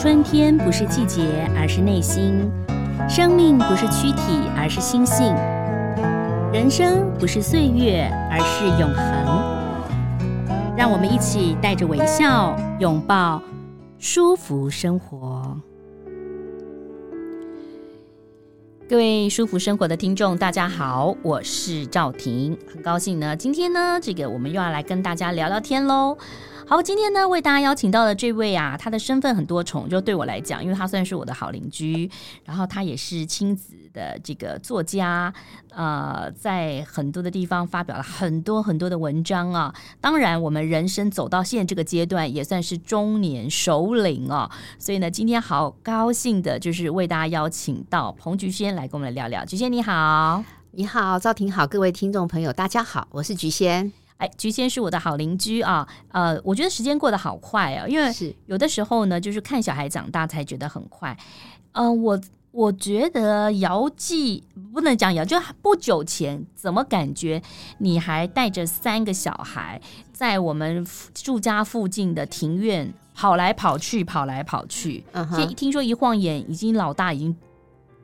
春天不是季节，而是内心；生命不是躯体，而是心性；人生不是岁月，而是永恒。让我们一起带着微笑，拥抱舒服生活。各位舒服生活的听众，大家好，我是赵婷，很高兴呢，今天呢，这个我们又要来跟大家聊聊天喽。好，今天呢，为大家邀请到的这位啊，他的身份很多重，就对我来讲，因为他算是我的好邻居，然后他也是亲子的这个作家，呃，在很多的地方发表了很多很多的文章啊。当然，我们人生走到现在这个阶段，也算是中年熟龄啊。所以呢，今天好高兴的就是为大家邀请到彭菊仙来跟我们聊聊。菊仙你好，你好，赵婷好，各位听众朋友大家好，我是菊仙。哎，菊仙是我的好邻居啊，呃，我觉得时间过得好快啊，因为有的时候呢，就是看小孩长大才觉得很快。呃，我我觉得姚记不能讲姚，就不久前怎么感觉你还带着三个小孩在我们住家附近的庭院跑来跑去，跑来跑去。嗯哼，现在听说一晃眼，已经老大已经。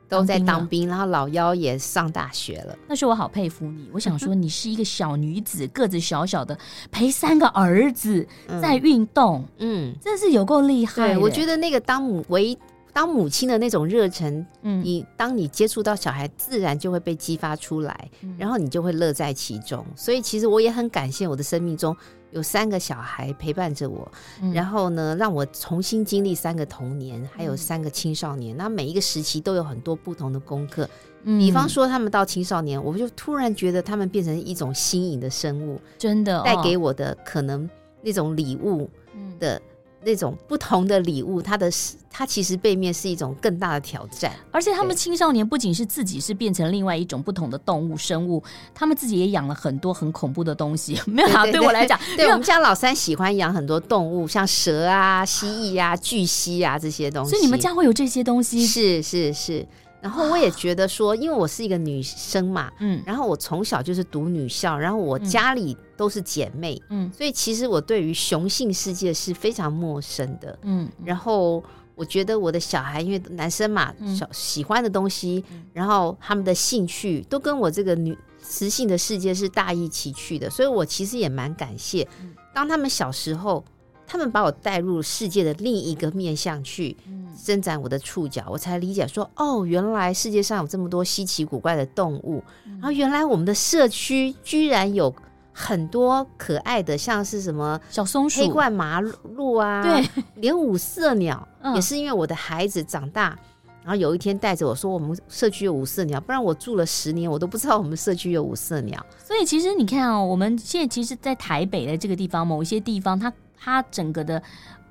都在当兵，然后老幺也上大学了。那时候我好佩服你，我想说 你是一个小女子，个子小小的，陪三个儿子在运动，嗯，真是有够厉害。对，我觉得那个当母为当母亲的那种热忱，嗯，你当你接触到小孩，自然就会被激发出来，然后你就会乐在其中。所以其实我也很感谢我的生命中。有三个小孩陪伴着我，嗯、然后呢，让我重新经历三个童年，还有三个青少年。那、嗯、每一个时期都有很多不同的功课。嗯、比方说，他们到青少年，我就突然觉得他们变成一种新颖的生物，真的带给我的可能那种礼物的。嗯那种不同的礼物，它的它其实背面是一种更大的挑战。而且他们青少年不仅是自己是变成另外一种不同的动物生物，他们自己也养了很多很恐怖的东西。没有啊，对我来讲，对我们家老三喜欢养很多动物，像蛇啊、蜥蜴啊、巨蜥啊这些东西。所以你们家会有这些东西？是是是。然后我也觉得说，因为我是一个女生嘛，嗯，然后我从小就是读女校，然后我家里都是姐妹，嗯，所以其实我对于雄性世界是非常陌生的，嗯，然后我觉得我的小孩，因为男生嘛，小喜欢的东西，然后他们的兴趣都跟我这个女雌性的世界是大一起去的，所以我其实也蛮感谢，当他们小时候。他们把我带入世界的另一个面向去伸展我的触角，我才理解说，哦，原来世界上有这么多稀奇古怪的动物，然后原来我们的社区居然有很多可爱的，像是什么小松鼠、黑冠麻鹭啊，对，连五色鸟。也是因为我的孩子长大，然后有一天带着我说，我们社区有五色鸟，不然我住了十年，我都不知道我们社区有五色鸟。所以其实你看哦，我们现在其实，在台北的这个地方，某一些地方它。它整个的，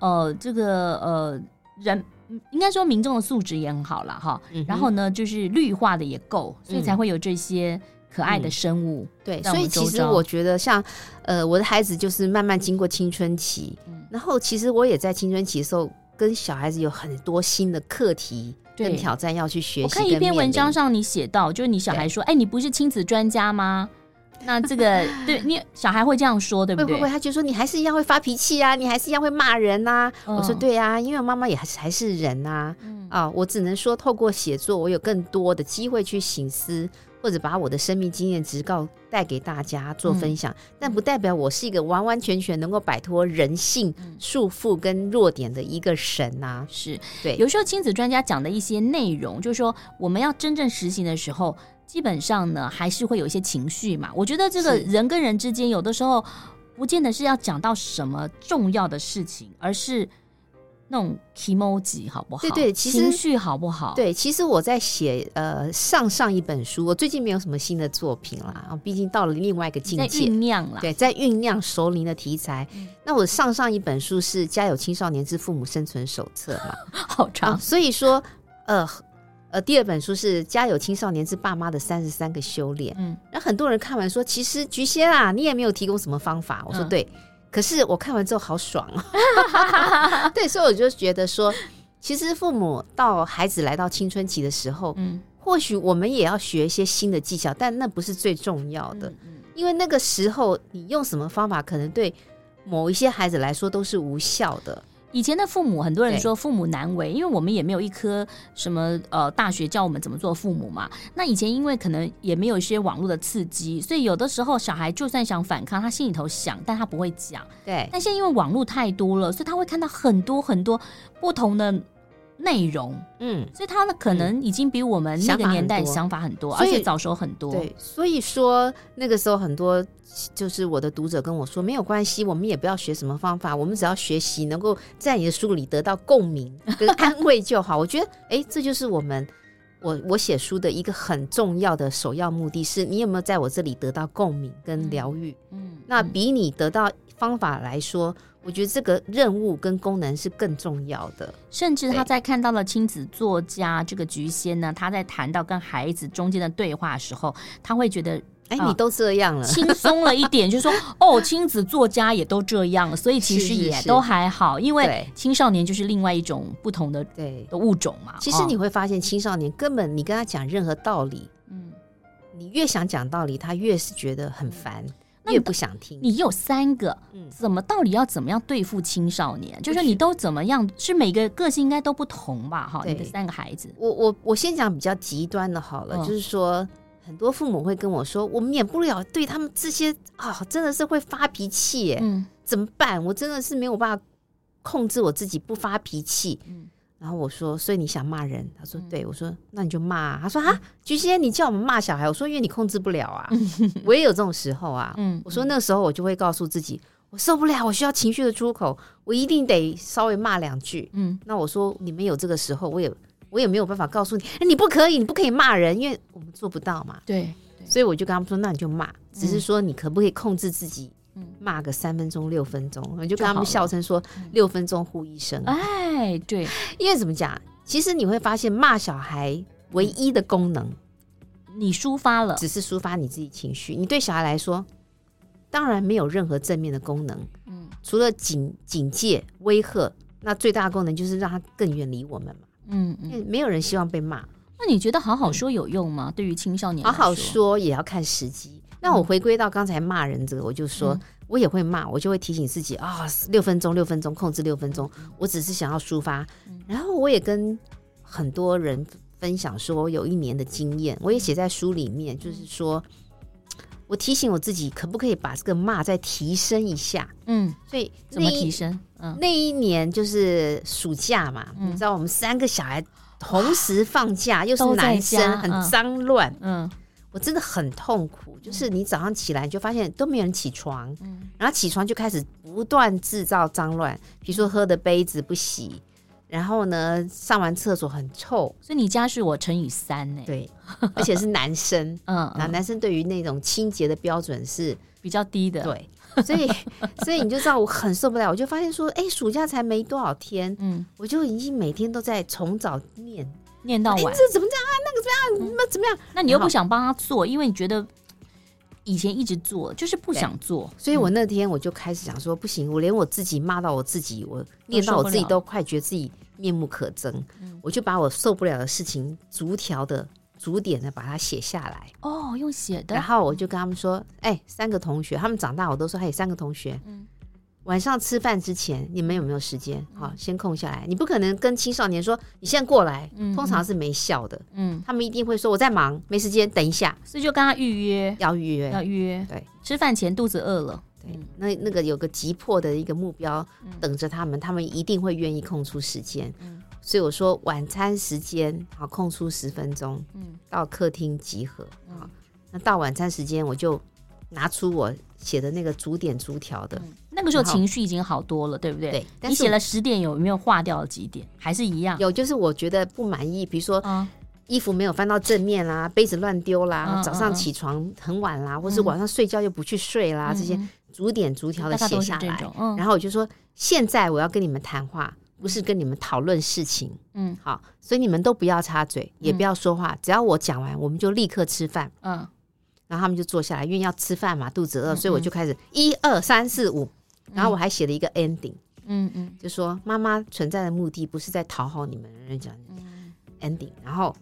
呃，这个呃人应该说民众的素质也很好了哈，嗯、然后呢，就是绿化的也够，所以才会有这些可爱的生物。嗯、对，所以其实我觉得像呃我的孩子就是慢慢经过青春期，嗯、然后其实我也在青春期的时候跟小孩子有很多新的课题跟挑战要去学习。我看一篇文章上你写到，就是你小孩说，哎，你不是亲子专家吗？那这个对你小孩会这样说，对不对？会不会，他就说你还是一样会发脾气啊，你还是一样会骂人呐、我说对啊，因为妈妈也还是还是人呐、啊。嗯、啊，我只能说透过写作，我有更多的机会去省思，或者把我的生命经验直告带给大家做分享。嗯、但不代表我是一个完完全全能够摆脱人性束缚跟弱点的一个神呐、啊。是对，有时候亲子专家讲的一些内容，就是说我们要真正实行的时候。基本上呢，还是会有一些情绪嘛。我觉得这个人跟人之间，有的时候不见得是要讲到什么重要的事情，而是那种 emoji 好不好？对对，其实情绪好不好？对，其实我在写呃上上一本书，我最近没有什么新的作品啦，毕竟到了另外一个境界，在酝酿了。对，在酝酿熟龄的题材。嗯、那我上上一本书是《家有青少年之父母生存手册》嘛，好长、呃。所以说，呃。呃，第二本书是《家有青少年之爸妈的三十三个修炼》。嗯，然后很多人看完说，其实菊仙啊，你也没有提供什么方法。我说对，嗯、可是我看完之后好爽啊！对，所以我就觉得说，其实父母到孩子来到青春期的时候，嗯，或许我们也要学一些新的技巧，但那不是最重要的，嗯，嗯，因为那个时候你用什么方法，可能对某一些孩子来说都是无效的。以前的父母，很多人说父母难为，因为我们也没有一颗什么呃大学教我们怎么做父母嘛。那以前因为可能也没有一些网络的刺激，所以有的时候小孩就算想反抗，他心里头想，但他不会讲。对。但现在因为网络太多了，所以他会看到很多很多不同的内容。嗯。所以他呢，可能已经比我们那个年代想法很多，而且早熟很多。对。所以说那个时候很多。就是我的读者跟我说，没有关系，我们也不要学什么方法，我们只要学习能够在你的书里得到共鸣 跟安慰就好。我觉得，哎，这就是我们我我写书的一个很重要的首要目的，是你有没有在我这里得到共鸣跟疗愈。嗯，那比你得到方法来说，我觉得这个任务跟功能是更重要的。甚至他在看到了亲子作家这个菊仙呢，他在谈到跟孩子中间的对话的时候，他会觉得。哎，你都这样了，轻松了一点，就是说 哦，亲子作家也都这样，所以其实也都还好，因为青少年就是另外一种不同的对的物种嘛。其实你会发现，青少年根本你跟他讲任何道理，嗯，你越想讲道理，他越是觉得很烦，越不想听。你有三个，嗯，怎么到底要怎么样对付青少年？就是你都怎么样？是每个个性应该都不同吧？哈，你的三个孩子，我我我先讲比较极端的好了，就是说。很多父母会跟我说：“我免不了对他们这些啊，真的是会发脾气，怎么办？我真的是没有办法控制我自己不发脾气。嗯，然后我说：所以你想骂人？他说：对。我说：那你就骂。他说：啊，菊仙，你叫我们骂小孩？我说：因为你控制不了啊。我也有这种时候啊。嗯，我说那时候我就会告诉自己，我受不了，我需要情绪的出口，我一定得稍微骂两句。嗯，那我说你们有这个时候，我也。”我也没有办法告诉你，哎，你不可以，你不可以骂人，因为我们做不到嘛。对，所以我就跟他们说，那你就骂，只是说你可不可以控制自己，骂个三分钟、六分钟，我就跟他们笑称说，六分钟呼一声。哎，对，因为怎么讲？其实你会发现，骂小孩唯一的功能，你抒发了，只是抒发你自己情绪。你对小孩来说，当然没有任何正面的功能。嗯，除了警警戒、威吓，那最大的功能就是让他更远离我们嘛。嗯，嗯，没有人希望被骂。那你觉得好好说有用吗？嗯、对于青少年，好好说也要看时机。那我回归到刚才骂人这个，我就说、嗯、我也会骂，我就会提醒自己啊，六分钟，六分钟，控制六分钟。我只是想要抒发。然后我也跟很多人分享说，我有一年的经验，我也写在书里面，就是说我提醒我自己，可不可以把这个骂再提升一下？嗯，所以怎么提升？嗯，那一年就是暑假嘛，嗯、你知道我们三个小孩同时放假，又是男生，很脏乱。嗯，我真的很痛苦，就是你早上起来你就发现都没有人起床，嗯，然后起床就开始不断制造脏乱，比如说喝的杯子不洗，然后呢上完厕所很臭，所以你家是我乘以三呢？对，而且是男生，嗯，那男生对于那种清洁的标准是比较低的，对。所以，所以你就知道我很受不了，我就发现说，哎，暑假才没多少天，嗯，我就已经每天都在从早念念到晚，这怎么这样啊？那个怎么样？那怎么样？那你又不想帮他做，因为你觉得以前一直做，就是不想做。所以我那天我就开始想说，不行，我连我自己骂到我自己，我念到我自己都快觉得自己面目可憎，我就把我受不了的事情逐条的。逐点的把它写下来哦，用写的。然后我就跟他们说：“哎、欸，三个同学，他们长大我都说，还有三个同学，嗯，晚上吃饭之前你们有没有时间？好，先空下来。你不可能跟青少年说你现在过来，通常是没效的。嗯，他们一定会说我在忙，没时间，等一下。所以就跟他预约，要预约，要预约。对，吃饭前肚子饿了，对，那那个有个急迫的一个目标等着他们，他们一定会愿意空出时间。嗯。”所以我说晚餐时间好，空出十分钟，嗯，到客厅集合啊。嗯、那到晚餐时间，我就拿出我写的那个逐点逐条的、嗯。那个时候情绪已经好多了，对不对？对。你写了十点，有没有划掉了几点？还是一样？有，就是我觉得不满意，比如说、嗯、衣服没有翻到正面啦，杯子乱丢啦，嗯、早上起床很晚啦，嗯、或是晚上睡觉又不去睡啦，嗯、这些逐点逐条的写下来。嗯、然后我就说，现在我要跟你们谈话。不是跟你们讨论事情，嗯，好，所以你们都不要插嘴，也不要说话，嗯、只要我讲完，我们就立刻吃饭，嗯，然后他们就坐下来，因为要吃饭嘛，肚子饿，嗯、所以我就开始一二三四五，然后我还写了一个 ending，嗯嗯，就说妈妈存在的目的不是在讨好你们，人讲 ending，然后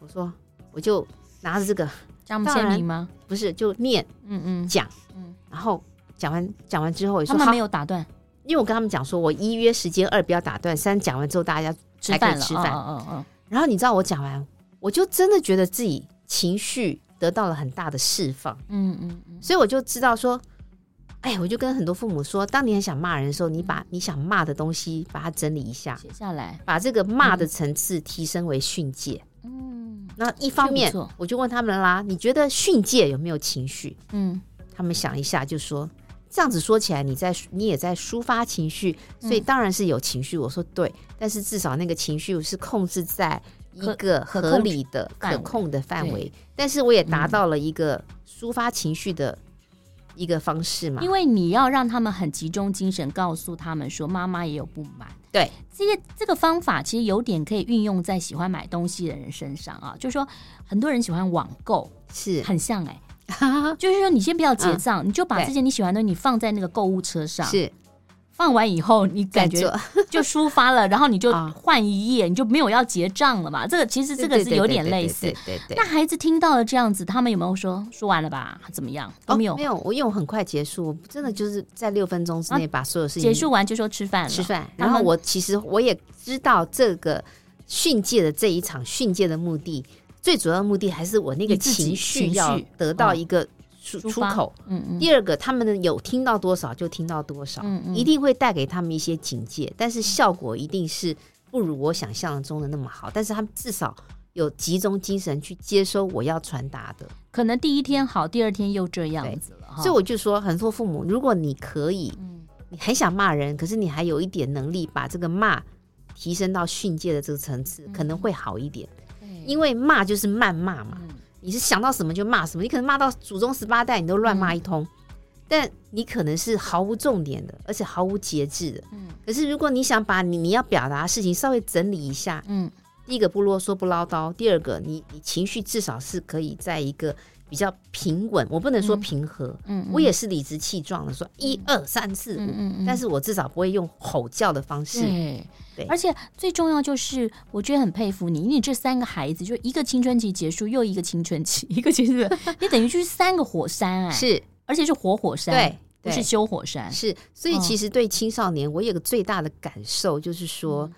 我说我就拿着这个，加签名吗？不是，就念，嗯嗯，讲，嗯，然后讲完讲完之后，他们没有打断。因为我跟他们讲说，我一约时间，二不要打断，三讲完之后大家才可以吃饭。嗯嗯嗯。然后你知道我讲完，我就真的觉得自己情绪得到了很大的释放。嗯嗯嗯。所以我就知道说，哎，我就跟很多父母说，当你很想骂人的时候，你把你想骂的东西把它整理一下，写下来，把这个骂的层次提升为训诫。嗯。那一方面，我就问他们啦，你觉得训诫有没有情绪？嗯。他们想一下，就说。这样子说起来，你在你也在抒发情绪，所以当然是有情绪。我说对，但是至少那个情绪是控制在一个合理的、可控的范围。但是我也达到了一个抒发情绪的一个方式嘛。因为你要让他们很集中精神，告诉他们说妈妈也有不满。对，这个这个方法其实有点可以运用在喜欢买东西的人身上啊。就是说，很多人喜欢网购，是很像哎、欸。就是说，你先不要结账，嗯，你就把这些你喜欢的东西你放在那个购物车上。是，放完以后你感觉 就抒发了，然后你就换一页，你就没有要结账了嘛。这个其实这个是有点类似。对对。那孩子听到了这样子，他们有没有说说完了吧？怎么样？都没有，没有。我因为我很快结束，真的就是在六分钟之内把所有事情结束完就说吃饭了。吃饭。然后我其实我也知道这个训诫的这一场训诫的目的。最主要的目的还是我那个情绪要得到一个出出口。嗯嗯。第二个，他们有听到多少就听到多少，嗯嗯，一定会带给他们一些警戒，但是效果一定是不如我想象中的那么好。但是他们至少有集中精神去接收我要传达的。可能第一天好，第二天又这样子了。所以我就说，很多父母，如果你可以，你很想骂人，可是你还有一点能力把这个骂提升到训诫的这个层次，可能会好一点。因为骂就是谩骂嘛，你是想到什么就骂什么，你可能骂到祖宗十八代，你都乱骂一通，但你可能是毫无重点的，而且毫无节制的。可是如果你想把你你要表达的事情稍微整理一下，嗯，第一个不啰嗦不唠叨，第二个你你情绪至少是可以在一个。比较平稳，我不能说平和，嗯，嗯，我也是理直气壮的说一二三四五，但是我至少不会用吼叫的方式，对，对，而且最重要就是，我觉得很佩服你，因为你这三个孩子，就一个青春期结束，又一个青春期，一个青春期，你等于就是三个火山哎，是，而且是活火山，对，不是修火山，是，所以其实对青少年，我有个最大的感受就是说，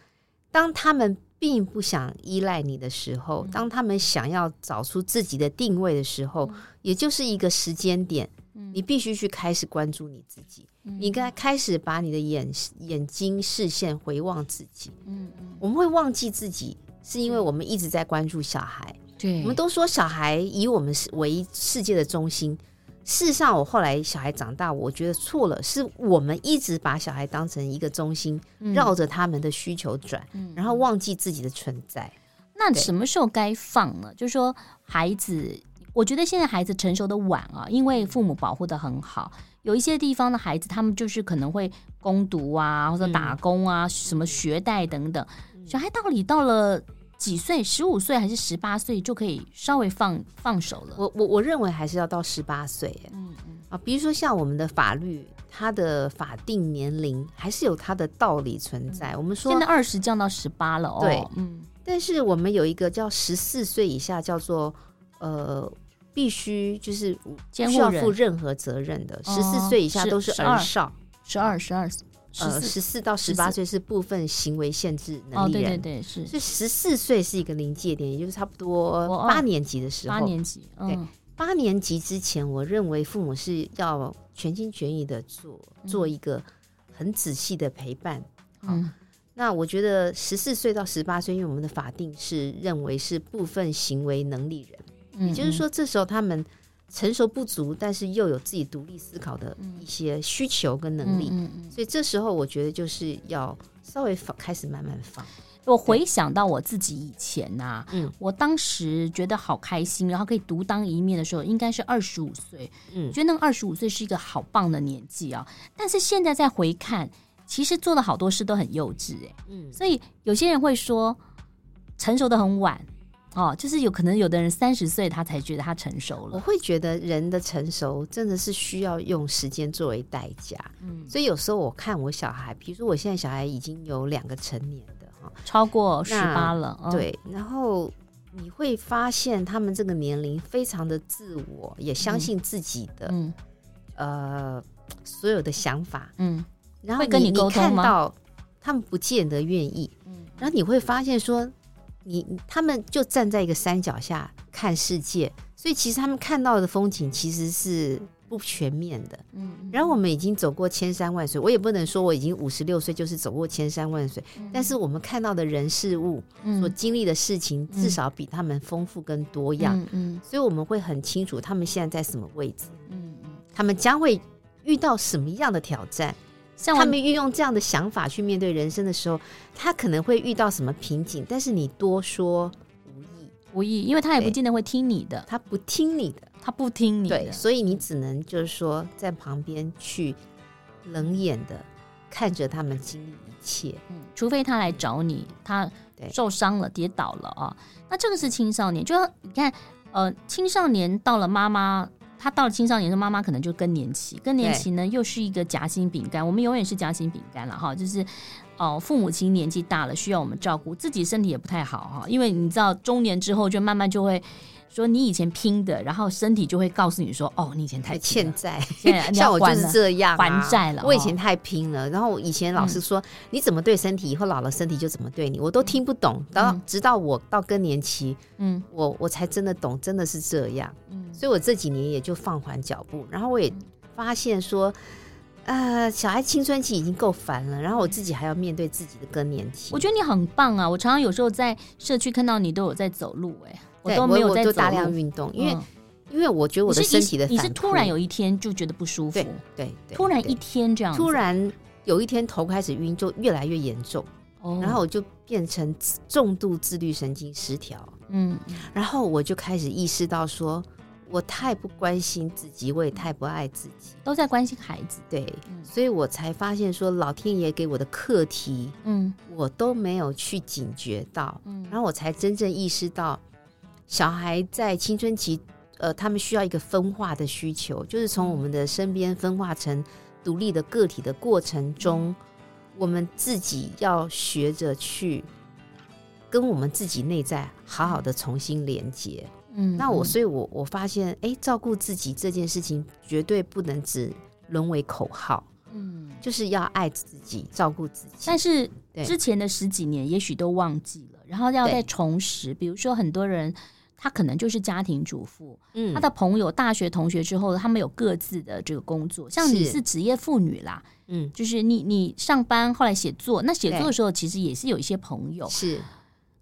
当他们。并不想依赖你的时候，当他们想要找出自己的定位的时候，嗯、也就是一个时间点，嗯、你必须去开始关注你自己，嗯、你该开始把你的眼眼睛视线回望自己。嗯嗯，我们会忘记自己，是因为我们一直在关注小孩。对，我们都说小孩以我们为世界的中心。事实上，我后来小孩长大，我觉得错了，是我们一直把小孩当成一个中心，绕着他们的需求转，然后忘记自己的存在。那什么时候该放呢？就是说，孩子，我觉得现在孩子成熟的晚啊，因为父母保护的很好。有一些地方的孩子，他们就是可能会攻读啊，或者打工啊，什么学贷等等。小孩到底到了？几岁？十五岁还是十八岁就可以稍微放放手了？我我我认为还是要到十八岁。嗯嗯啊，比如说像我们的法律，它的法定年龄还是有它的道理存在。嗯、我们说现在二十降到十八了哦。对，嗯。但是我们有一个叫十四岁以下，叫做呃，必须就是不需要负任何责任的。十四岁以下都是儿少，十二十二。呃，十四到十八岁是部分行为限制能力人，哦、对对对，是。所以十四岁是一个临界点，也就是差不多八年级的时候。八年级，嗯、对，八年级之前，我认为父母是要全心全意的做做一个很仔细的陪伴。嗯，好，那我觉得十四岁到十八岁，因为我们的法定是认为是部分行为能力人，嗯、也就是说，这时候他们。成熟不足，但是又有自己独立思考的一些需求跟能力，嗯嗯嗯、所以这时候我觉得就是要稍微放，开始慢慢放。我回想到我自己以前呐、啊，嗯，我当时觉得好开心，然后可以独当一面的时候，应该是二十五岁，嗯，觉得那个二十五岁是一个好棒的年纪啊。但是现在再回看，其实做了好多事都很幼稚，哎，嗯，所以有些人会说成熟的很晚。哦，就是有可能有的人三十岁他才觉得他成熟了。我会觉得人的成熟真的是需要用时间作为代价。嗯，所以有时候我看我小孩，比如说我现在小孩已经有两个成年的哈，超过十八了。哦、对，然后你会发现他们这个年龄非常的自我，也相信自己的嗯，嗯呃所有的想法嗯。然后会跟你沟通吗？看到他们不见得愿意，嗯，然后你会发现说，你他们就站在一个山脚下看世界，所以其实他们看到的风景其实是。不全面的，嗯，然后我们已经走过千山万水，我也不能说我已经五十六岁就是走过千山万水，嗯，但是我们看到的人事物，所经历的事情，嗯，至少比他们丰富跟多样，嗯，嗯，所以我们会很清楚他们现在在什么位置，嗯，他们将会遇到什么样的挑战，像他们运用这样的想法去面对人生的时候，他可能会遇到什么瓶颈，但是你多说无益，无益，因为他也不见得会听你的，他不听你的。他不听你的，对，所以你只能就是说在旁边去冷眼的看着他们经历一切，嗯，除非他来找你，他受伤了、跌倒了啊，那这个是青少年，就你看，呃，青少年到了妈妈，他到了青少年的妈妈可能就更年期，更年期呢又是一个夹心饼干，我们永远是夹心饼干了哈，就是哦、呃，父母亲年纪大了需要我们照顾，自己身体也不太好哈，因为你知道中年之后就慢慢就会。说你以前拼的，然后身体就会告诉你说：“哦，你以前太欠债，像我就是这样、啊、还债了。我以前太拼了，然后我以前老师说、嗯、你怎么对身体，以后老了身体就怎么对你，我都听不懂。然后直到我到更年期，嗯，我我才真的懂，真的是这样。嗯，所以我这几年也就放缓脚步，然后我也发现说，呃，小孩青春期已经够烦了，然后我自己还要面对自己的更年期。我觉得你很棒啊！我常常有时候在社区看到你都有在走路、欸，哎。我都没有在大量运动，因为、嗯、因为我觉得我的身体的你是，突然有一天就觉得不舒服，对对，对，突然一天这样，突然有一天头开始晕，就越来越严重，哦，然后我就变成重度自律神经失调，嗯，然后我就开始意识到说，我太不关心自己，我也太不爱自己，都在关心孩子，对，嗯、所以我才发现说，老天爷给我的课题，嗯，我都没有去警觉到，嗯，然后我才真正意识到。小孩在青春期，呃，他们需要一个分化的需求，就是从我们的身边分化成独立的个体的过程中，我们自己要学着去跟我们自己内在好好的重新连接。嗯，那我，所以我我发现，哎，照顾自己这件事情绝对不能只沦为口号。嗯，就是要爱自己，照顾自己。但是之前的十几年，也许都忘记了，然后要再重拾。比如说，很多人。他可能就是家庭主妇，嗯，他的朋友、大学同学之后，他们有各自的这个工作。像你是。职业妇女啦，嗯，就是你你上班后来写作，那写作的时候其实也是有一些朋友，是。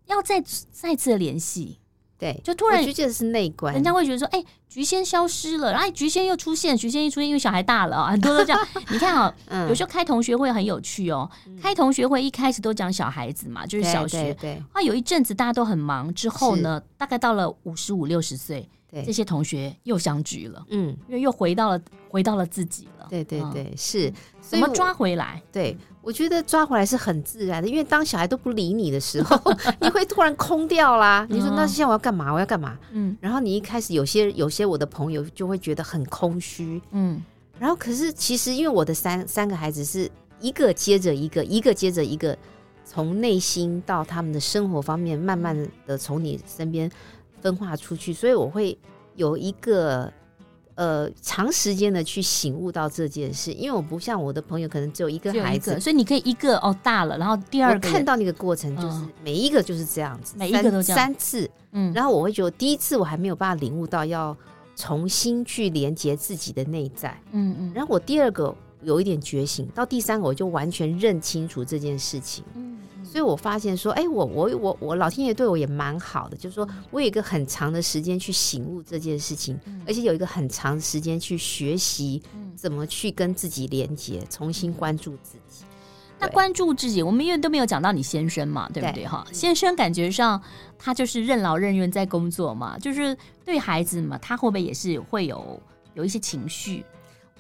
要再再次联系。对，就突然我觉得是内观，人家会觉得说：“哎、欸，菊仙消失了。”然后菊仙又出现，菊仙一出现，因为小孩大了啊，很多都这样。你看啊、嗯，有时候开同学会很有趣哦。嗯、开同学会一开始都讲小孩子嘛，就是小学。对。啊，有一阵子大家都很忙，之后呢，大概到了五十五六十岁，这些同学又相聚了。嗯，因为又回到了回到了自己了。对对对，嗯、是怎么抓回来？对。我觉得抓回来是很自然的，因为当小孩都不理你的时候，你会突然空掉啦。你说那现在我要干嘛？我要干嘛？嗯，然后你一开始有些有些我的朋友就会觉得很空虚，嗯，然后可是其实因为我的三三个孩子是一个接着一个，一个接着一个，从内心到他们的生活方面，慢慢的从你身边分化出去，所以我会有一个。呃，长时间的去醒悟到这件事，因为我不像我的朋友，可能只有一个孩子，所以你可以一个哦大了，然后第二个看到那个过程，就是每一个就是这样子，嗯、每一个都这样。三次，嗯，然后我会觉得第一次我还没有办法领悟到要重新去连接自己的内在，嗯嗯，然后我第二个有一点觉醒，到第三个我就完全认清楚这件事情，嗯。所以我发现说，哎、欸，我我我我老天爷对我也蛮好的，就是说我有一个很长的时间去醒悟这件事情，而且有一个很长的时间去学习怎么去跟自己连接，重新关注自己。那关注自己，我们因为都没有讲到你先生嘛，对不对？哈，先生感觉上他就是任劳任怨在工作嘛，就是对孩子嘛，他会不会也是会有有一些情绪？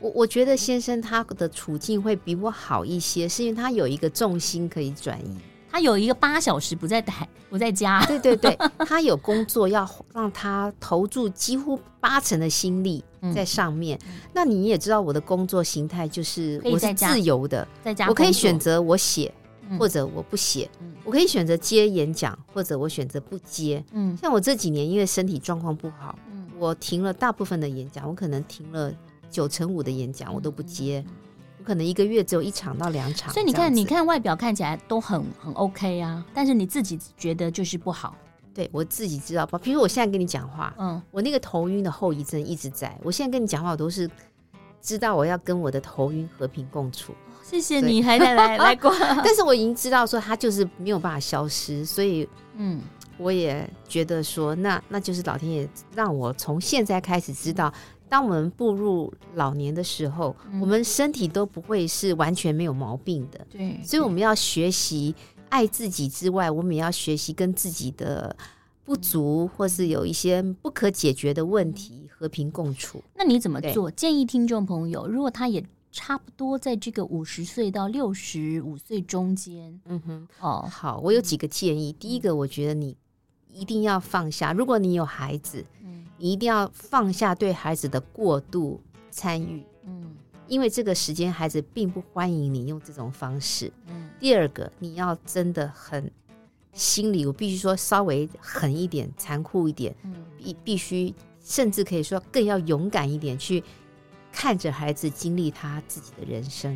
我我觉得先生他的处境会比我好一些，是因为他有一个重心可以转移。他有一个八小时不在台不在家，对对对，他有工作要让他投注几乎八成的心力在上面。嗯、那你也知道我的工作形态就是我是自由的，在家我可以选择我写或者我不写，嗯，我可以选择接演讲或者我选择不接。嗯，像我这几年因为身体状况不好，嗯，我停了大部分的演讲，我可能停了九成五的演讲我都不接。我可能一个月只有一场到两场。所以你看，你看外表看起来都很很 OK 啊，但是你自己觉得就是不好。对，我自己知道吧？比如我现在跟你讲话，嗯，我那个头晕的后遗症一直在。我现在跟你讲话，我都是知道我要跟我的头晕和平共处。谢谢你还在来来过，但是我已经知道说它就是没有办法消失，所以 嗯，我也觉得说那那就是老天爷让我从现在开始知道，当我们步入老年的时候，嗯、我们身体都不会是完全没有毛病的。对，所以我们要学习爱自己之外，我们也要学习跟自己的不足或是有一些不可解决的问题和平共处。那你怎么做？建议听众朋友，如果他也。差不多在这个五十岁到六十五岁中间，嗯哼，哦，好，我有几个建议。嗯、第一个，我觉得你一定要放下，如果你有孩子，嗯，你一定要放下对孩子的过度参与，嗯，因为这个时间孩子并不欢迎你用这种方式。嗯，第二个，你要真的很心里，我必须说稍微狠一点、残酷一点，嗯，必必须，甚至可以说更要勇敢一点去。看着孩子经历他自己的人生，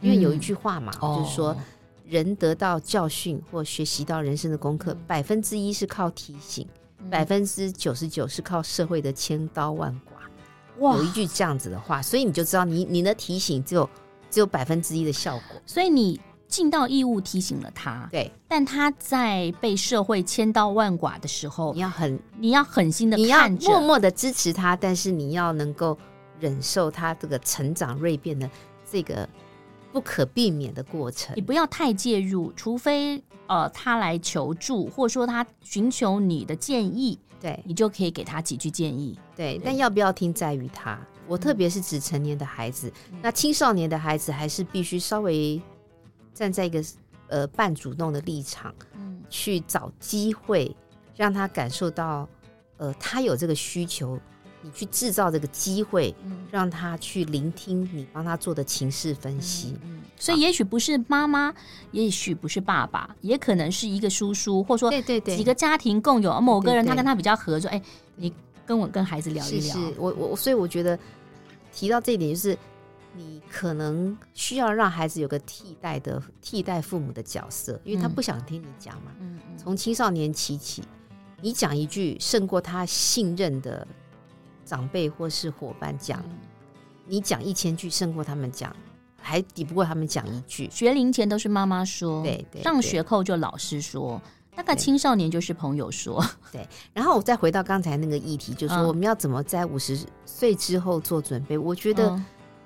因为有一句话嘛，嗯、就是说，人得到教训或学习到人生的功课，百分之一是靠提醒，百分之九十九是靠社会的千刀万剐。哇，有一句这样子的话，所以你就知道你，你你的提醒只有只有百分之一的效果。所以你尽到义务提醒了他，对，但他在被社会千刀万剐的时候，你要很你要狠心的，你要默默的支持他，但是你要能够。忍受他这个成长锐变的这个不可避免的过程，你不要太介入，除非呃他来求助，或者说他寻求你的建议，对，你就可以给他几句建议。对，对，但要不要听在于他。我特别是指成年的孩子，嗯、那青少年的孩子还是必须稍微站在一个呃半主动的立场，嗯，去找机会让他感受到，呃，他有这个需求。你去制造这个机会，让他去聆听你帮他做的情势分析。嗯，所以也许不是妈妈，也许不是爸爸，也可能是一个叔叔，或者说对对对，几个家庭共有某个人，他跟他比较合作。哎，你跟我跟孩子聊一聊。是，是我我所以我觉得提到这一点，就是你可能需要让孩子有个替代的替代父母的角色，因为他不想听你讲嘛。从青少年期起，你讲一句胜过他信任的。长辈或是伙伴讲，你讲一千句胜过他们讲，还抵不过他们讲一句。学龄前都是妈妈说，对对，上学后就老师说，大概青少年就是朋友说。对，然后我再回到刚才那个议题，就是说我们要怎么在五十岁之后做准备？我觉得，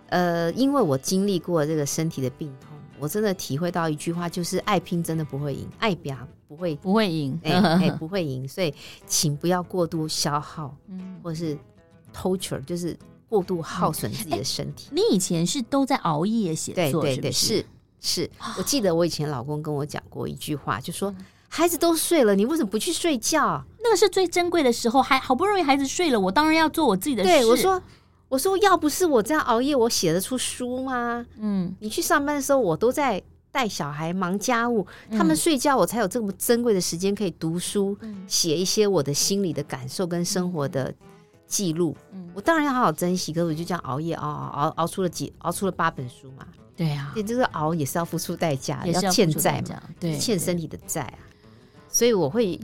呃，因为我经历过这个身体的病痛，我真的体会到一句话，就是爱拼真的不会赢，爱表不会不会赢，哎哎不会赢，所以请不要过度消耗，嗯，或是。Torture 就是过度耗损自己的身体。你以前是都在熬夜写作，对对对，是是。我记得我以前老公跟我讲过一句话，就说孩子都睡了，你为什么不去睡觉？那个是最珍贵的时候，还好不容易孩子睡了，我当然要做我自己的事。对，我说，我说要不是我这样熬夜，我写得出书吗？嗯，你去上班的时候，我都在带小孩、忙家务，他们睡觉，我才有这么珍贵的时间可以读书，写一些我的心里的感受跟生活的。记录，嗯，我当然要好好珍惜。可是我就这样熬夜熬熬熬熬出了几熬出了八本书嘛。对啊，也就是熬也是要付出代价，要欠债嘛，对，欠身体的债啊。所以我会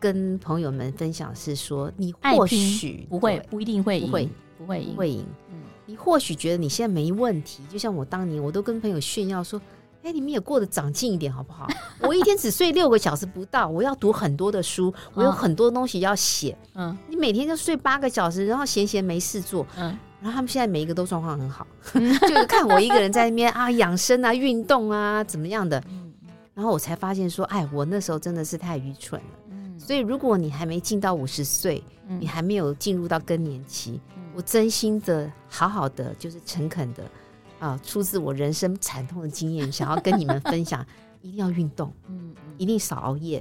跟朋友们分享是说，你或许不会不一定会赢，会不会赢会赢。嗯，你或许觉得你现在没问题，就像我当年，我都跟朋友炫耀说。哎，你们也过得长进一点好不好？我一天只睡六个小时不到，我要读很多的书，我有很多东西要写。嗯，你每天就睡八个小时，然后闲闲没事做。嗯，然后他们现在每一个都状况很好，就是看我一个人在那边啊养生啊运动啊怎么样的。然后我才发现说，哎，我那时候真的是太愚蠢了。嗯，所以如果你还没进到五十岁，你还没有进入到更年期，我真心的好好的就是诚恳的。啊，出自我人生惨痛的经验，想要跟你们分享，一定要运动，嗯，一定少熬夜，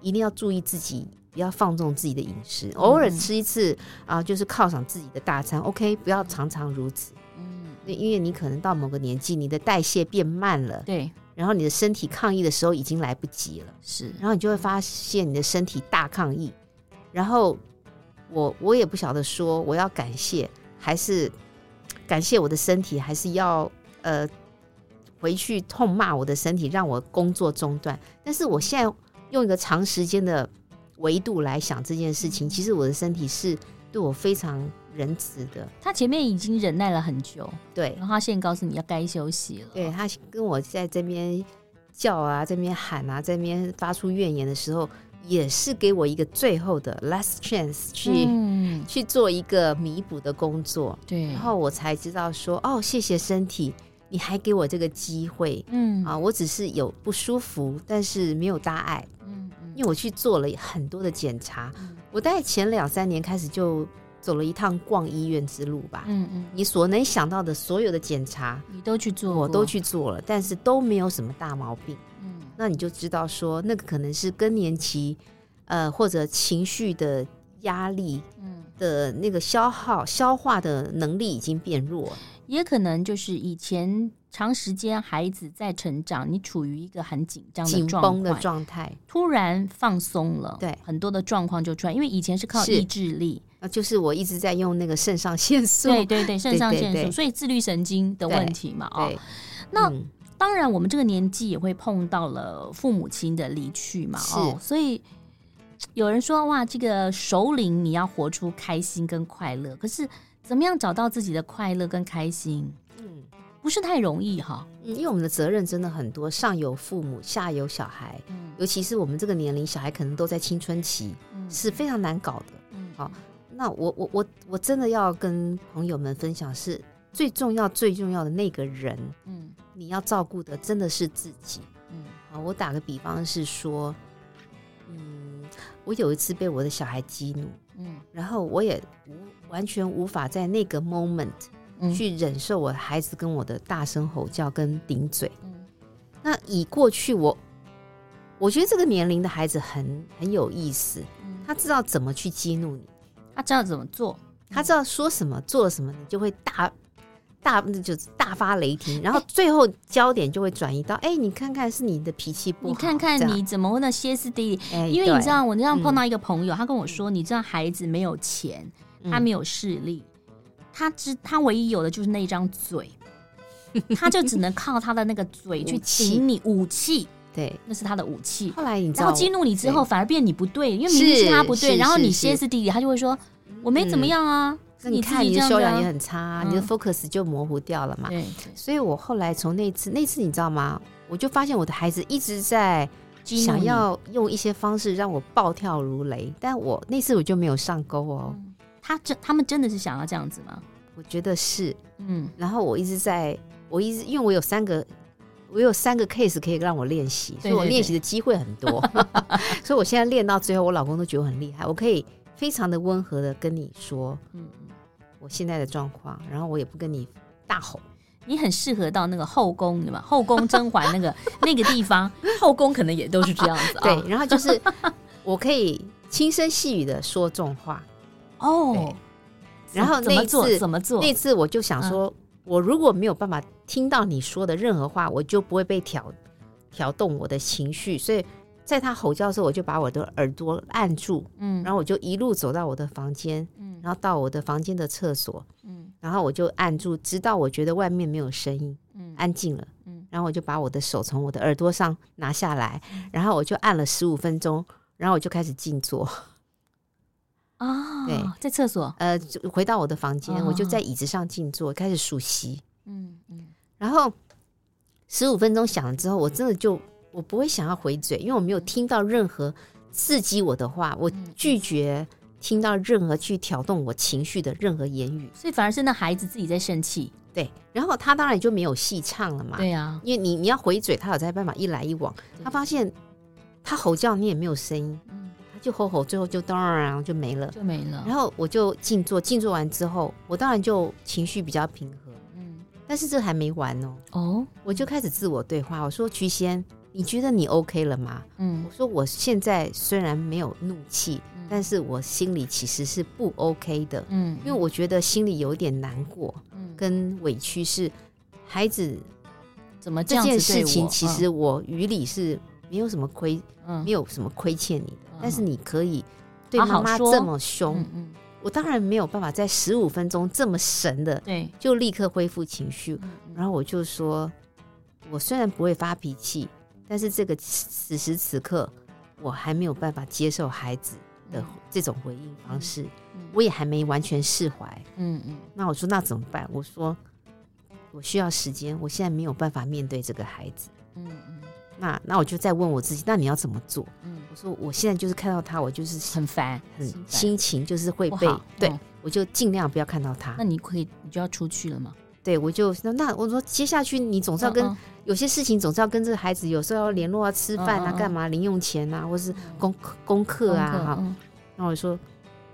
一定要注意自己，不要放纵自己的饮食，偶尔吃一次啊，就是犒赏自己的大餐，OK，不要常常如此，嗯，因为你可能到某个年纪，你的代谢变慢了，对，然后你的身体抗议的时候已经来不及了，是，然后你就会发现你的身体大抗议，然后我我也不晓得说我要感谢还是。感谢我的身体，还是要呃回去痛骂我的身体，让我工作中断。但是我现在用一个长时间的维度来想这件事情，其实我的身体是对我非常仁慈的。他前面已经忍耐了很久，对，然后他现在告诉你要该休息了。对，他跟我在这边叫啊，这边喊啊，这边发出怨言的时候。也是给我一个最后的 last chance 去、嗯、去做一个弥补的工作，对，然后我才知道说，哦，谢谢身体，你还给我这个机会，嗯。啊，我只是有不舒服，但是没有大碍，嗯，嗯，因为我去做了很多的检查，嗯、我大概前两三年开始就走了一趟逛医院之路吧，嗯嗯，你所能想到的所有的检查，你都去做，我都去做了，但是都没有什么大毛病。嗯。那你就知道说，那个可能是更年期，呃，或者情绪的压力，嗯，的那个消耗、消化的能力已经变弱，也可能就是以前长时间孩子在成长，你处于一个很紧张、紧绷的状态，突然放松了，对，很多的状况就出来。因为以前是靠意志力，啊，就是我一直在用那个肾上腺素，对对 对，肾上腺素，所以自律神经的问题嘛，哦，那。嗯。当然，我们这个年纪也会碰到了父母亲的离去嘛，哦，所以有人说哇，这个首领你要活出开心跟快乐，可是怎么样找到自己的快乐跟开心，嗯，不是太容易哈，嗯，因为我们的责任真的很多，上有父母，下有小孩，嗯，尤其是我们这个年龄，小孩可能都在青春期，嗯，是非常难搞的，嗯，好，那我我我我真的要跟朋友们分享是。最重要、最重要的那个人，嗯，你要照顾的真的是自己，嗯，好，我打个比方是说，嗯，我有一次被我的小孩激怒，嗯，然后我也无完全无法在那个 moment 去忍受我的孩子跟我的大声吼叫跟顶嘴，嗯，那以过去我，我觉得这个年龄的孩子很很有意思，他知道怎么去激怒你，他知道怎么做，他知道说什么做什么，你就会大。大就是大发雷霆，然后最后焦点就会转移到，哎、欸，你看看是你的脾气不好，你看看你怎么会那歇斯底里？欸、因为你知道，我那样碰到一个朋友，嗯、他跟我说，你知道孩子没有钱，他没有势力，嗯、他只他唯一有的就是那一张嘴，他就只能靠他的那个嘴去请你武器，对，那是他的武器。后来你知道，然后激怒你之后，反而变你不对，因为明明是他不对，然后你歇斯底里，他就会说，我没怎么样啊。嗯那你看，你的修养也很差，你的 focus 就模糊掉了嘛。对，所以我后来从那次，那次你知道吗？我就发现我的孩子一直在想要用一些方式让我暴跳如雷，但我那次我就没有上钩哦。他真，他们真的是想要这样子吗？我觉得是，嗯。然后我一直在，我一直因为我有三个，我有三个 case 可以让我练习，所以我练习的机会很多。所以我现在练到最后，我老公都觉得我很厉害，我可以非常的温和的跟你说，嗯。我现在的状况，然后我也不跟你大吼。你很适合到那个后宫，对吗？后宫甄嬛那个那个地方，后宫可能也都是这样子。对，然后就是我可以轻声细语的说重话。哦，然后那次怎么做？那次我就想说，我如果没有办法听到你说的任何话，我就不会被挑挑动我的情绪，所以。在他吼叫的时候，我就把我的耳朵按住，嗯，然后我就一路走到我的房间，嗯，然后到我的房间的厕所，嗯，然后我就按住，直到我觉得外面没有声音，嗯，安静了，嗯，然后我就把我的手从我的耳朵上拿下来，然后我就按了十五分钟，然后我就开始静坐，啊，对，在厕所，呃，回到我的房间，我就在椅子上静坐，开始数息，嗯嗯，然后十五分钟响了之后，我真的就。我不会想要回嘴，因为我没有听到任何刺激我的话，我拒绝听到任何去挑动我情绪的任何言语，所以反而是那孩子自己在生气。对，然后他当然就没有戏唱了嘛。对呀，因为你你要回嘴，他有在办法一来一往。他发现他吼叫你也没有声音，他就吼吼，最后就当然就没了，就没了。然后我就静坐，静坐完之后，我当然就情绪比较平和。嗯，但是这还没完哦。哦，我就开始自我对话，我说菊仙。你觉得你 OK 了吗？嗯，我说我现在虽然没有怒气，嗯，但是我心里其实是不 OK 的。嗯，因为我觉得心里有点难过，嗯，跟委屈是孩子怎么这样这件事情，其实我于理是没有什么亏，嗯，没有什么亏欠你的，嗯，但是你可以对妈妈这么凶，嗯，我当然没有办法在十五分钟这么神的，对，就立刻恢复情绪。然后我就说，我虽然不会发脾气，但是这个此时此刻，我还没有办法接受孩子的这种回应方式，我也还没完全释怀。嗯嗯。那我说那怎么办？我说我需要时间，我现在没有办法面对这个孩子。嗯嗯。那那我就再问我自己，那你要怎么做？嗯，我说我现在就是看到他，我就是很烦，很心情就是会被对，我就尽量不要看到他。那你可以，你就要出去了吗？对，我就那那我说接下去你总是要跟有些事情总是要跟这个孩子，有时候要联络啊、吃饭啊、干嘛、零用钱啊，或是功功课啊哈。那我说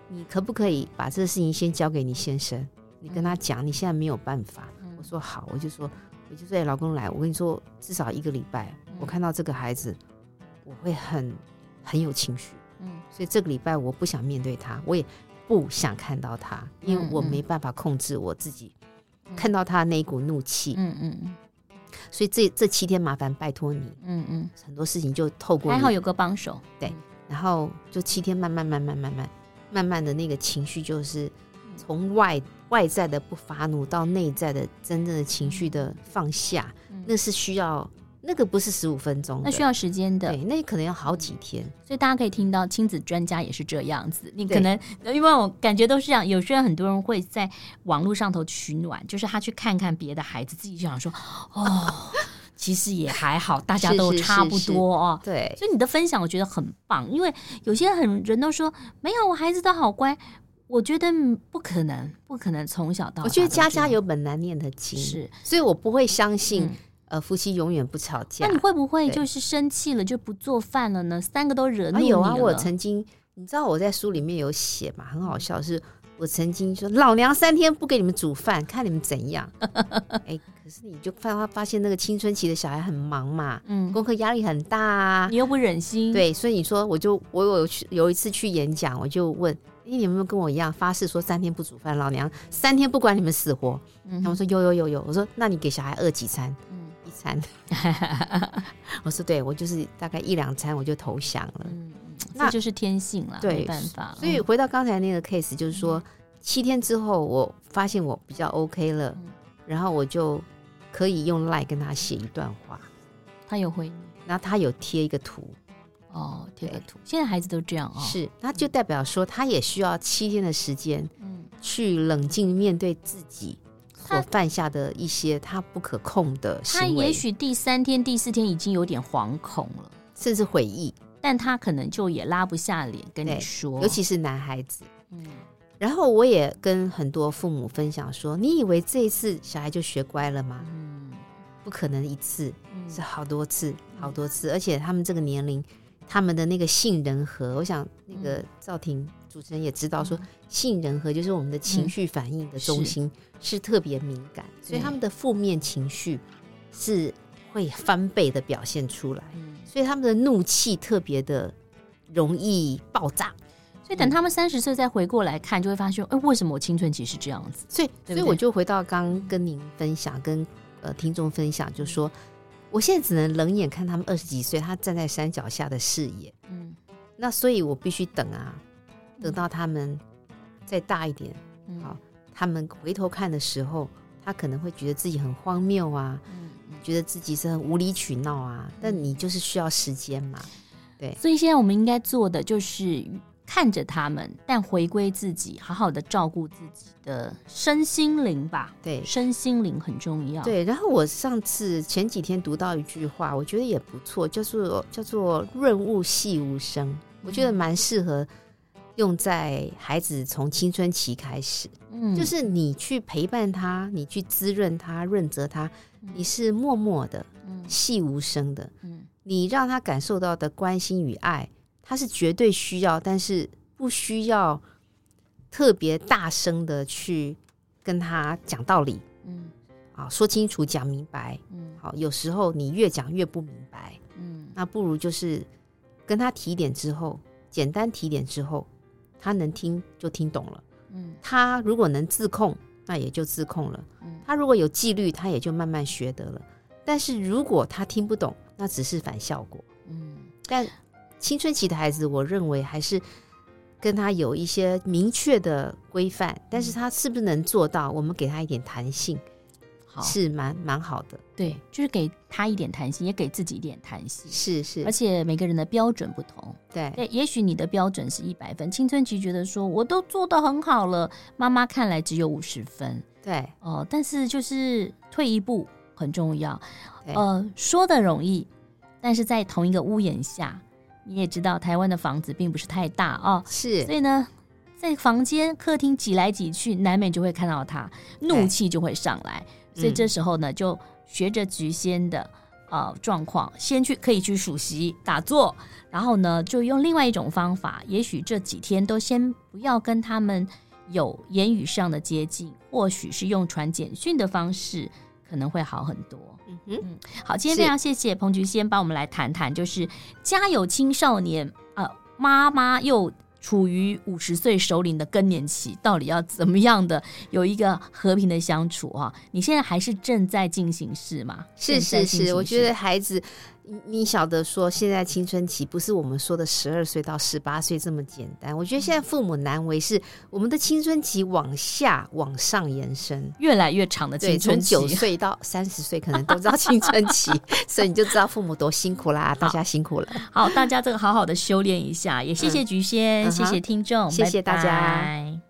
你可不可以把这个事情先交给你先生？你跟他讲，你现在没有办法。我说好，我就说我就说老公来，我跟你说至少一个礼拜。我看到这个孩子，我会很很有情绪，嗯，所以这个礼拜我不想面对他，我也不想看到他，因为我没办法控制我自己，看到他那一股怒气，嗯嗯。嗯，所以这这七天麻烦拜托你，嗯嗯，很多事情就透过还好有个帮手，对，然后就七天慢慢慢慢慢慢慢慢的那个情绪就是从外外在的不发怒到内在的真正的情绪的放下，那是需要。那个不是十五分钟，那需要时间的。对，那可能要好几天。所以大家可以听到，亲子专家也是这样子。你可能因为我感觉都是这样，有时候很多人会在网络上头取暖，就是他去看看别的孩子，自己就想说，哦，其实也还好，大家都 差不多哦。是是是是对，所以你的分享我觉得很棒，因为有些很人都说没有，我孩子都好乖。我觉得不可能，不可能从小到大。我觉得家家有本难念的经，是，所以我不会相信。嗯呃，夫妻永远不吵架。那你会不会就是生气了就不做饭了呢？三个都惹怒你了。有啊，我曾经，你知道我在书里面有写嘛，很好笑，是我曾经说老娘三天不给你们煮饭，看你们怎样。哎，可是你就发发现那个青春期的小孩很忙嘛，嗯，功课压力很大啊，你又不忍心。对，所以你说我就我有去有一次去演讲，我就问，哎，你有没有跟我一样发誓说三天不煮饭，老娘三天不管你们死活？嗯，他们说有有有有，我说那你给小孩饿几餐？餐，我说对，我就是大概一两餐我就投降了，嗯，那就是天性了，对，没办法。所以回到刚才那个 case，就是说七天之后，我发现我比较 OK 了，然后我就可以用 LINE 跟他写一段话，他有回你，然后他有贴一个图，哦，贴个图。现在孩子都这样啊，是，那就代表说他也需要七天的时间，嗯，去冷静面对自己。所犯下的一些他不可控的行为，他也许第三天、第四天已经有点惶恐了，甚至悔意，但他可能就也拉不下脸跟你说，尤其是男孩子。嗯，然后我也跟很多父母分享说：“你以为这一次小孩就学乖了吗？嗯，不可能一次，是好多次，好多次，而且他们这个年龄，他们的那个杏仁核，我想那个赵婷。”主持人也知道说，杏仁核就是我们的情绪反应的中心，是。特别敏感，所以他们的负面情绪是会翻倍的表现出来，所以他们的怒气特别的容易爆炸。所以等他们三十岁再回过来看，就会发现，哎，为什么我青春期是这样子？所以，所以我就回到刚跟您分享，跟呃听众分享，就说，我现在只能冷眼看他们二十几岁，他站在山脚下的视野，嗯，那所以我必须等啊。等到他们再大一点，好，他们回头看的时候，他可能会觉得自己很荒谬啊，觉得自己是很无理取闹啊。但你就是需要时间嘛，对。所以现在我们应该做的就是看着他们，但回归自己，好好的照顾自己的身心灵吧。对，身心灵很重要。对。然后我上次前几天读到一句话，我觉得也不错，叫做叫做“润物细无声”，我觉得蛮适合。用在孩子从青春期开始，嗯，就是你去陪伴他，你去滋润他、润泽他，你是默默的、嗯，细无声的，嗯，你让他感受到的关心与爱，他是绝对需要，但是不需要特别大声的去跟他讲道理，嗯，啊，说清楚、讲明白，嗯，好，有时候你越讲越不明白，嗯，那不如就是跟他提点之后，简单提点之后。他能听就听懂了，嗯，他如果能自控，那也就自控了，嗯，他如果有纪律，他也就慢慢学得了。但是如果他听不懂，那只是反效果，嗯。但青春期的孩子，我认为还是跟他有一些明确的规范，但是他是不是能做到？我们给他一点弹性，好是蛮蛮好的。对，就是给他一点弹性，也给自己一点弹性。是是，而且每个人的标准不同。对对，也许你的标准是一百分，青春期觉得说我都做得很好了，妈妈看来只有五十分。对哦、呃，但是就是退一步很重要。呃，说的容易，但是在同一个屋檐下。你也知道，台湾的房子并不是太大哦，是，所以呢，在房间、客厅挤来挤去，难免就会看到他，怒气就会上来。所以这时候呢，就学着菊仙的呃状况，先去可以去数息打坐，然后呢，就用另外一种方法，也许这几天都先不要跟他们有言语上的接近，或许是用传简讯的方式，可能会好很多。嗯嗯，好，今天非常谢谢彭菊仙帮我们来谈谈，就是家有青少年，呃，妈妈又处于五十岁首领的更年期，到底要怎么样的有一个和平的相处啊？你现在还是正在进行式吗？是是是，我觉得孩子。你晓得说，现在青春期不是我们说的十二岁到十八岁这么简单。我觉得现在父母难为是我们的青春期往下往上延伸，越来越长的青春期，从九岁到三十岁可能都知道青春期，所以你就知道父母多辛苦啦，大家辛苦了。好，大家这个好好的修炼一下，也谢谢菊仙，嗯、谢谢听众，谢谢大家。拜拜。